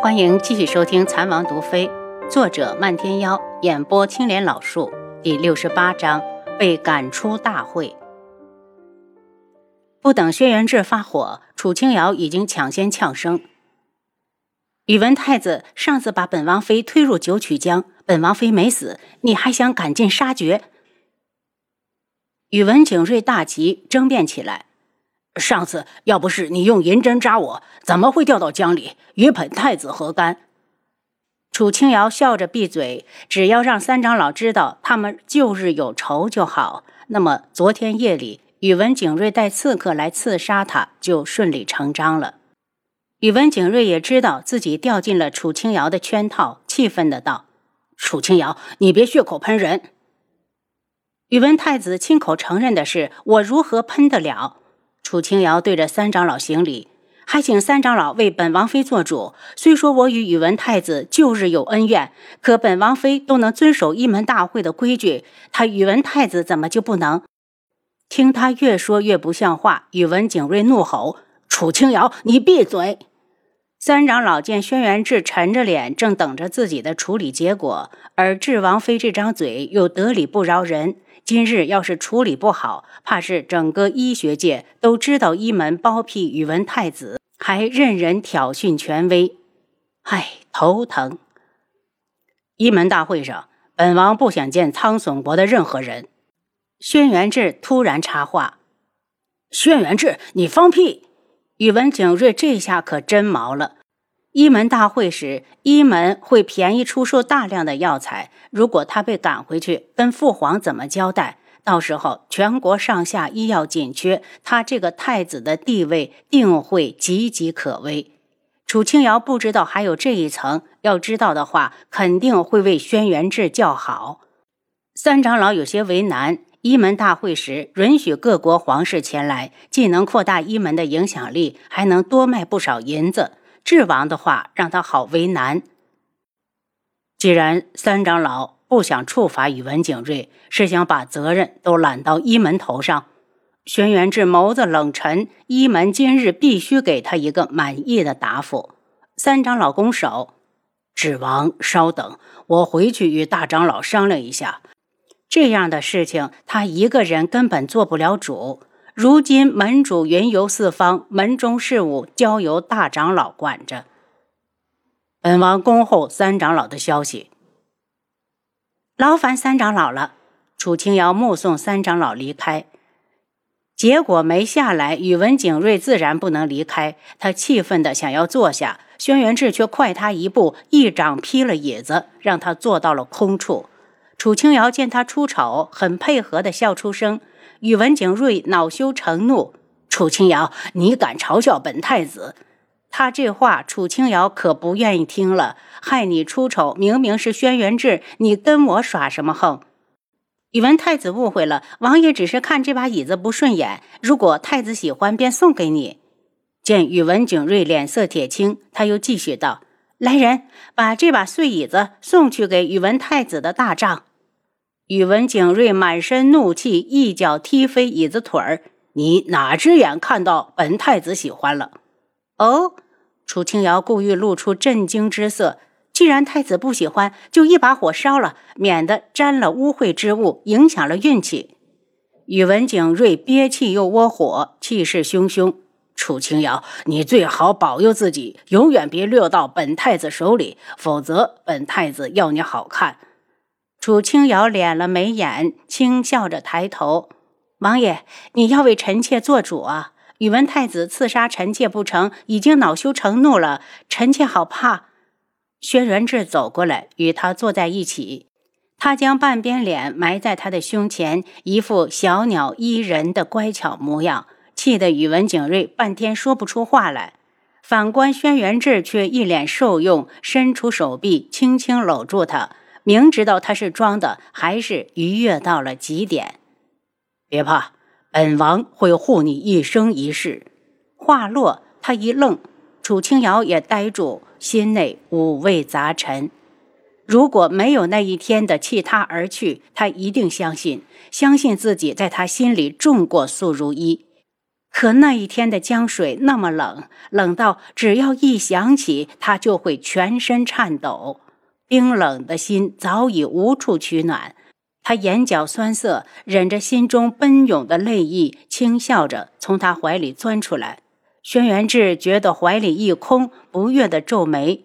欢迎继续收听《残王毒妃》，作者漫天妖，演播青莲老树，第六十八章被赶出大会。不等轩辕志发火，楚清瑶已经抢先呛声：“宇文太子上次把本王妃推入九曲江，本王妃没死，你还想赶尽杀绝？”宇文景睿大急，争辩起来。上次要不是你用银针扎我，怎么会掉到江里？与本太子何干？楚清瑶笑着闭嘴，只要让三长老知道他们旧日有仇就好。那么昨天夜里，宇文景睿带刺客来刺杀他，就顺理成章了。宇文景睿也知道自己掉进了楚清瑶的圈套，气愤的道：“楚清瑶，你别血口喷人！”宇文太子亲口承认的是，我如何喷得了？楚清瑶对着三长老行礼，还请三长老为本王妃做主。虽说我与宇文太子旧日有恩怨，可本王妃都能遵守一门大会的规矩，他宇文太子怎么就不能？听他越说越不像话，宇文景睿怒吼：“楚清瑶，你闭嘴！”三长老见轩辕志沉着脸，正等着自己的处理结果，而智王妃这张嘴又得理不饶人。今日要是处理不好，怕是整个医学界都知道一门包庇宇文太子，还任人挑衅权威。唉，头疼。一门大会上，本王不想见苍隼国的任何人。轩辕志突然插话：“轩辕志，你放屁！”宇文景睿这下可真毛了。一门大会时，一门会便宜出售大量的药材。如果他被赶回去，跟父皇怎么交代？到时候全国上下医药紧缺，他这个太子的地位定会岌岌可危。楚清瑶不知道还有这一层，要知道的话，肯定会为轩辕志叫好。三长老有些为难。一门大会时，允许各国皇室前来，既能扩大一门的影响力，还能多卖不少银子。智王的话让他好为难。既然三长老不想处罚宇文景睿，是想把责任都揽到一门头上。轩辕志眸子冷沉，一门今日必须给他一个满意的答复。三长老拱手：“智王，稍等，我回去与大长老商量一下。这样的事情，他一个人根本做不了主。”如今门主云游四方，门中事务交由大长老管着。本王恭候三长老的消息。劳烦三长老了。楚清瑶目送三长老离开，结果没下来，宇文景睿自然不能离开。他气愤的想要坐下，轩辕志却快他一步，一掌劈了椅子，让他坐到了空处。楚清瑶见他出丑，很配合的笑出声。宇文景睿恼羞成怒：“楚清瑶，你敢嘲笑本太子？”他这话，楚清瑶可不愿意听了。害你出丑，明明是轩辕志，你跟我耍什么横？宇文太子误会了，王爷只是看这把椅子不顺眼，如果太子喜欢，便送给你。见宇文景睿脸色铁青，他又继续道：“来人，把这把碎椅子送去给宇文太子的大帐。”宇文景睿满身怒气，一脚踢飞椅子腿儿。你哪只眼看到本太子喜欢了？哦，楚清瑶故意露出震惊之色。既然太子不喜欢，就一把火烧了，免得沾了污秽之物，影响了运气。宇文景睿憋气又窝火，气势汹汹。楚清瑶，你最好保佑自己，永远别落到本太子手里，否则本太子要你好看。楚清瑶敛了眉眼，轻笑着抬头：“王爷，你要为臣妾做主啊！宇文太子刺杀臣妾不成，已经恼羞成怒了，臣妾好怕。”轩辕志走过来，与他坐在一起，他将半边脸埋在他的胸前，一副小鸟依人的乖巧模样，气得宇文景睿半天说不出话来。反观轩辕志，却一脸受用，伸出手臂，轻轻搂住他。明知道他是装的，还是愉悦到了极点。别怕，本王会护你一生一世。话落，他一愣，楚清瑶也呆住，心内五味杂陈。如果没有那一天的弃他而去，他一定相信，相信自己在他心里重过苏如一。可那一天的江水那么冷，冷到只要一想起，他就会全身颤抖。冰冷的心早已无处取暖，他眼角酸涩，忍着心中奔涌的泪意，轻笑着从他怀里钻出来。轩辕志觉得怀里一空，不悦地皱眉。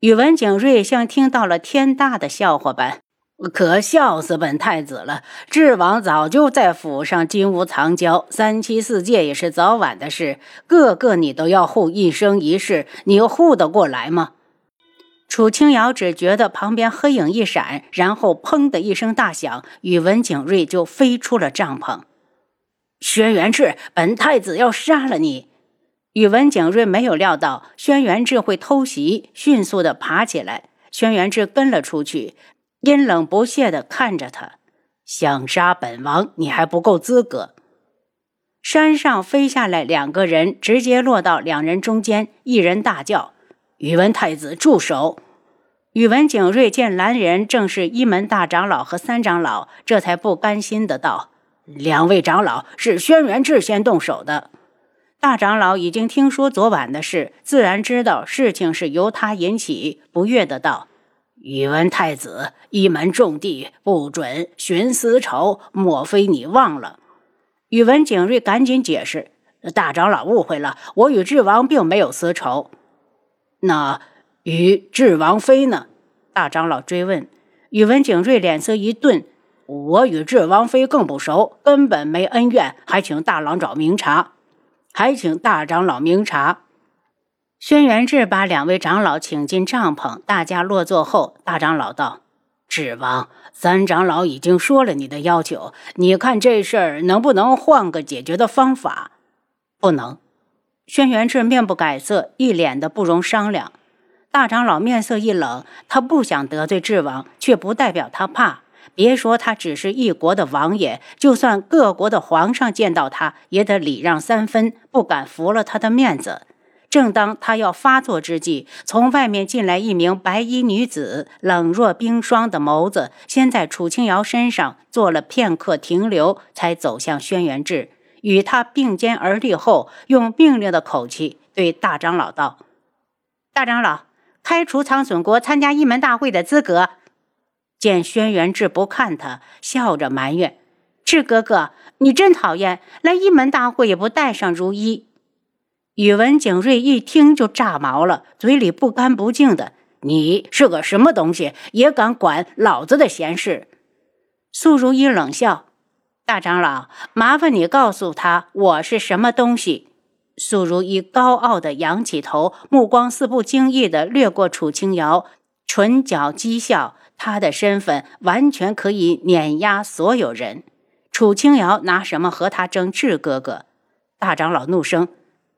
宇文景睿像听到了天大的笑话般。可笑死本太子了！智王早就在府上金屋藏娇，三妻四妾也是早晚的事。个个你都要护一生一世，你护得过来吗？楚清瑶只觉得旁边黑影一闪，然后砰的一声大响，宇文景睿就飞出了帐篷。轩辕志，本太子要杀了你！宇文景睿没有料到轩辕志会偷袭，迅速的爬起来。轩辕志跟了出去。阴冷不屑的看着他，想杀本王，你还不够资格。山上飞下来两个人，直接落到两人中间。一人大叫：“宇文太子，住手！”宇文景睿见来人正是一门大长老和三长老，这才不甘心的道：“两位长老，是轩辕志先动手的。”大长老已经听说昨晚的事，自然知道事情是由他引起，不悦的道。宇文太子，一门重地，不准寻私仇。莫非你忘了？宇文景睿赶紧解释：“大长老误会了，我与智王并没有私仇。”那与智王妃呢？大长老追问。宇文景睿脸色一顿：“我与智王妃更不熟，根本没恩怨，还请大郎找明察，还请大长老明察。”轩辕志把两位长老请进帐篷，大家落座后，大长老道：“智王，三长老已经说了你的要求，你看这事儿能不能换个解决的方法？”不能。轩辕志面不改色，一脸的不容商量。大长老面色一冷，他不想得罪智王，却不代表他怕。别说他只是一国的王爷，就算各国的皇上见到他，也得礼让三分，不敢服了他的面子。正当他要发作之际，从外面进来一名白衣女子，冷若冰霜的眸子先在楚清瑶身上做了片刻停留，才走向轩辕志，与他并肩而立后，用命令的口气对大长老道：“大长老，开除苍隼国参加一门大会的资格。”见轩辕志不看他，笑着埋怨：“志哥哥，你真讨厌，来一门大会也不带上如一。”宇文景睿一听就炸毛了，嘴里不干不净的：“你是个什么东西，也敢管老子的闲事？”苏如意冷笑：“大长老，麻烦你告诉他我是什么东西。”苏如意高傲的仰起头，目光似不经意的掠过楚清瑶，唇角讥笑：“他的身份完全可以碾压所有人。楚清瑶拿什么和他争？智哥哥！”大长老怒声。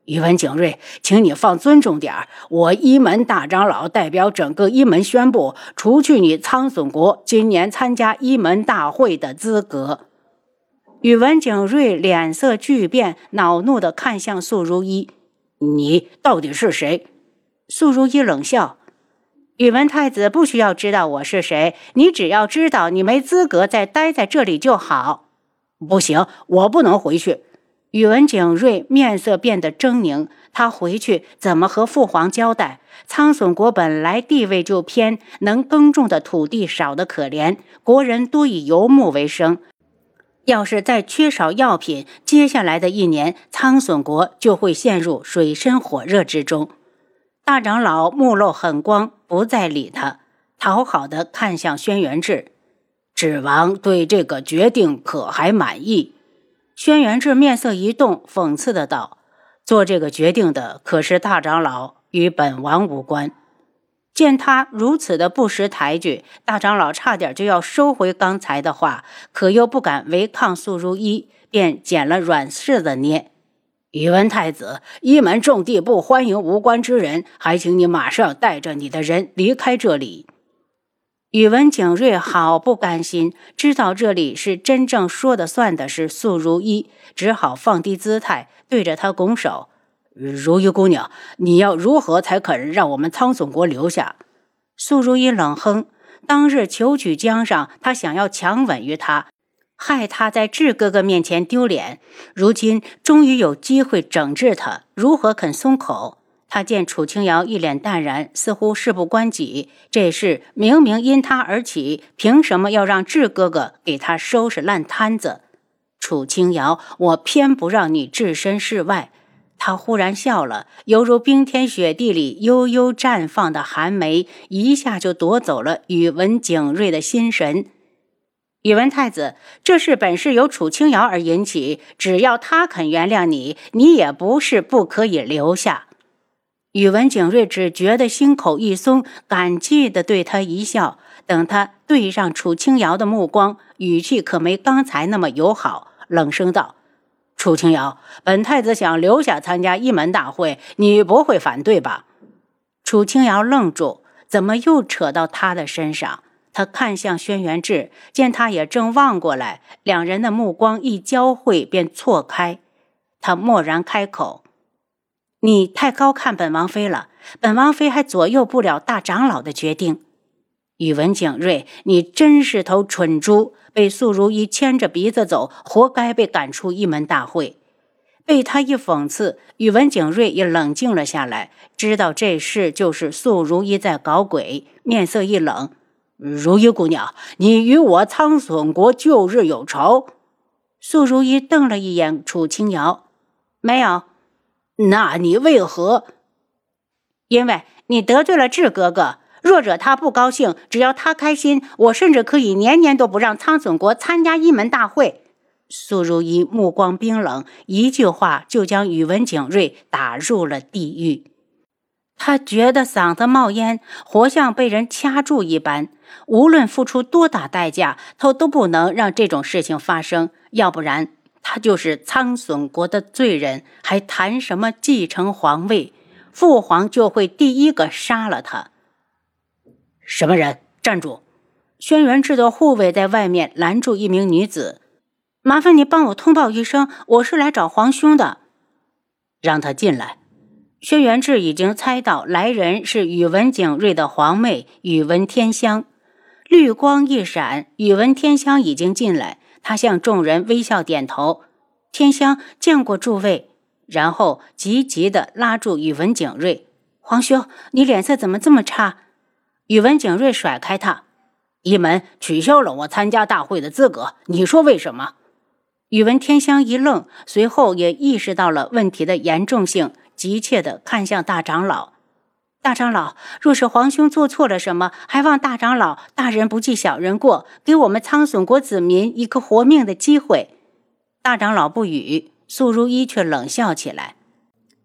宇文景睿，请你放尊重点儿。我一门大长老代表整个一门宣布，除去你苍隼国今年参加一门大会的资格。宇文景睿脸色巨变，恼怒地看向素如一：“你到底是谁？”素如一冷笑：“宇文太子不需要知道我是谁，你只要知道你没资格再待在这里就好。”不行，我不能回去。宇文景睿面色变得狰狞，他回去怎么和父皇交代？苍隼国本来地位就偏，能耕种的土地少得可怜，国人多以游牧为生。要是再缺少药品，接下来的一年，苍隼国就会陷入水深火热之中。大长老目露狠光，不再理他，讨好的看向轩辕志：“智王对这个决定可还满意？”轩辕志面色一动，讽刺的道：“做这个决定的可是大长老，与本王无关。”见他如此的不识抬举，大长老差点就要收回刚才的话，可又不敢违抗素如一，便捡了软柿子捏：“宇文太子，一门重地不欢迎无关之人，还请你马上带着你的人离开这里。”宇文景睿好不甘心，知道这里是真正说的算的是素如一，只好放低姿态，对着他拱手：“如玉姑娘，你要如何才肯让我们苍隼国留下？”素如一冷哼：“当日求取江上，他想要强吻于他，害他在智哥哥面前丢脸。如今终于有机会整治他，如何肯松口？他见楚清瑶一脸淡然，似乎事不关己。这事明明因他而起，凭什么要让智哥哥给他收拾烂摊子？楚清瑶，我偏不让你置身事外。他忽然笑了，犹如冰天雪地里悠悠绽放的寒梅，一下就夺走了宇文景睿的心神。宇文太子，这事本是由楚清瑶而引起，只要他肯原谅你，你也不是不可以留下。宇文景睿只觉得心口一松，感激地对他一笑。等他对上楚清瑶的目光，语气可没刚才那么友好，冷声道。楚清瑶，本太子想留下参加一门大会，你不会反对吧？楚清瑶愣住，怎么又扯到他的身上？他看向轩辕志，见他也正望过来，两人的目光一交汇便错开。他蓦然开口：“你太高看本王妃了，本王妃还左右不了大长老的决定。”宇文景睿，你真是头蠢猪！被素如意牵着鼻子走，活该被赶出一门大会。被他一讽刺，宇文景睿也冷静了下来，知道这事就是素如意在搞鬼，面色一冷：“如意姑娘，你与我苍隼国旧日有仇？”素如意瞪了一眼楚清瑶：“没有。”“那你为何？”“因为你得罪了智哥哥。”若惹他不高兴，只要他开心，我甚至可以年年都不让苍隼国参加一门大会。苏如意目光冰冷，一句话就将宇文景睿打入了地狱。他觉得嗓子冒烟，活像被人掐住一般。无论付出多大代价，他都不能让这种事情发生。要不然，他就是苍隼国的罪人，还谈什么继承皇位？父皇就会第一个杀了他。什么人？站住！轩辕志的护卫在外面拦住一名女子，麻烦你帮我通报一声，我是来找皇兄的。让他进来。轩辕志已经猜到来人是宇文景睿的皇妹宇文天香，绿光一闪，宇文天香已经进来。他向众人微笑点头：“天香见过诸位。”然后急急地拉住宇文景睿：“皇兄，你脸色怎么这么差？”宇文景睿甩开他，一门取消了我参加大会的资格。你说为什么？宇文天香一愣，随后也意识到了问题的严重性，急切地看向大长老。大长老，若是皇兄做错了什么，还望大长老大人不计小人过，给我们苍隼国子民一个活命的机会。大长老不语，苏如一却冷笑起来：“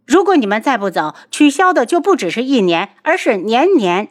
如果你们再不走，取消的就不只是一年，而是年年。”